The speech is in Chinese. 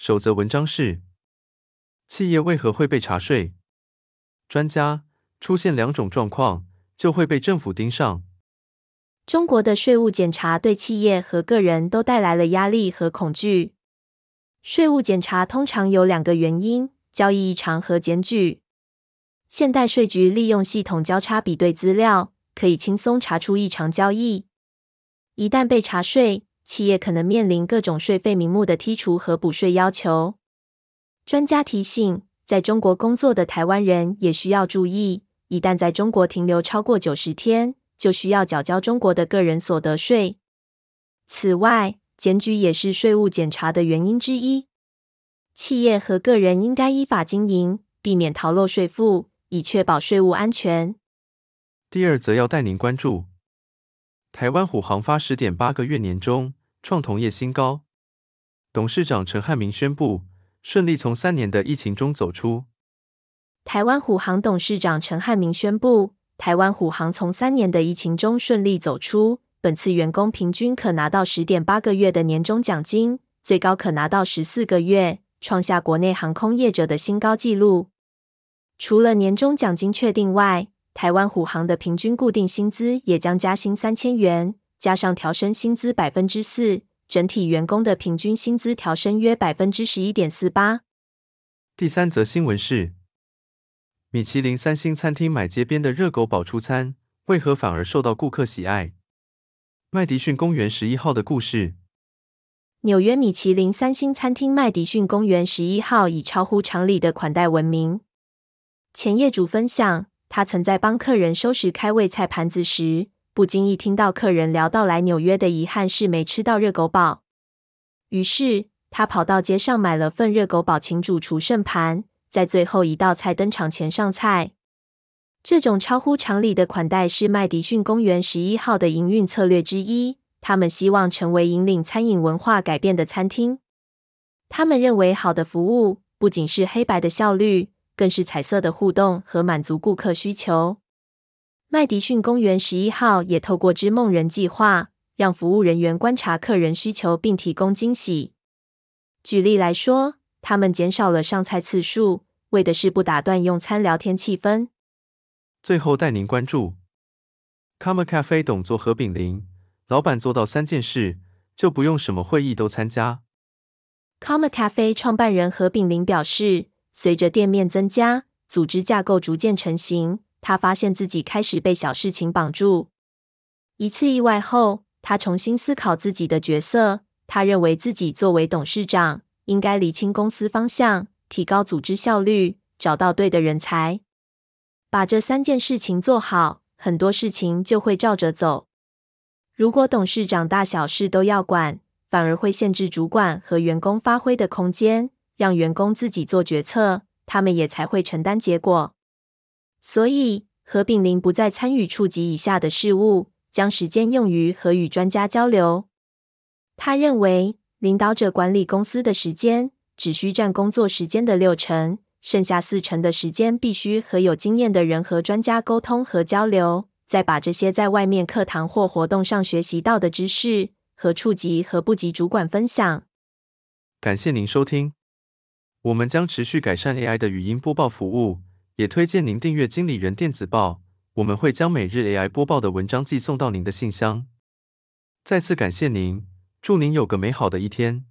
首则文章是：企业为何会被查税？专家，出现两种状况就会被政府盯上。中国的税务检查对企业和个人都带来了压力和恐惧。税务检查通常有两个原因：交易异常和检举。现代税局利用系统交叉比对资料，可以轻松查出异常交易。一旦被查税，企业可能面临各种税费名目的剔除和补税要求。专家提醒，在中国工作的台湾人也需要注意，一旦在中国停留超过九十天，就需要缴交中国的个人所得税。此外，检举也是税务检查的原因之一。企业和个人应该依法经营，避免逃漏税负，以确保税务安全。第二则要带您关注，台湾虎航发十点八个月年终。创同业新高，董事长陈汉明宣布顺利从三年的疫情中走出。台湾虎航董事长陈汉明宣布，台湾虎航从三年的疫情中顺利走出，本次员工平均可拿到十点八个月的年终奖金，最高可拿到十四个月，创下国内航空业者的新高纪录。除了年终奖金确定外，台湾虎航的平均固定薪资也将加薪三千元。加上调升薪资百分之四，整体员工的平均薪资调升约百分之十一点四八。第三则新闻是：米其林三星餐厅买街边的热狗堡出餐，为何反而受到顾客喜爱？麦迪逊公园十一号的故事。纽约米其林三星餐厅麦迪逊公园十一号以超乎常理的款待闻名。前业主分享，他曾在帮客人收拾开胃菜盘子时，不经意听到客人聊到来纽约的遗憾是没吃到热狗堡，于是他跑到街上买了份热狗堡，请主厨盛盘，在最后一道菜登场前上菜。这种超乎常理的款待是麦迪逊公园十一号的营运策略之一。他们希望成为引领餐饮文化改变的餐厅。他们认为，好的服务不仅是黑白的效率，更是彩色的互动和满足顾客需求。麦迪逊公园十一号也透过织梦人计划，让服务人员观察客人需求并提供惊喜。举例来说，他们减少了上菜次数，为的是不打断用餐聊天气氛。最后带您关注，Comma Cafe 董座何炳林，老板做到三件事，就不用什么会议都参加。Comma Cafe 创办人何炳林表示，随着店面增加，组织架构逐渐成型。他发现自己开始被小事情绑住。一次意外后，他重新思考自己的角色。他认为自己作为董事长，应该理清公司方向，提高组织效率，找到对的人才，把这三件事情做好，很多事情就会照着走。如果董事长大小事都要管，反而会限制主管和员工发挥的空间，让员工自己做决策，他们也才会承担结果。所以，何炳霖不再参与处级以下的事务，将时间用于和与专家交流。他认为，领导者管理公司的时间只需占工作时间的六成，剩下四成的时间必须和有经验的人和专家沟通和交流，再把这些在外面课堂或活动上学习到的知识和处级和部级主管分享。感谢您收听，我们将持续改善 AI 的语音播报服务。也推荐您订阅经理人电子报，我们会将每日 AI 播报的文章寄送到您的信箱。再次感谢您，祝您有个美好的一天。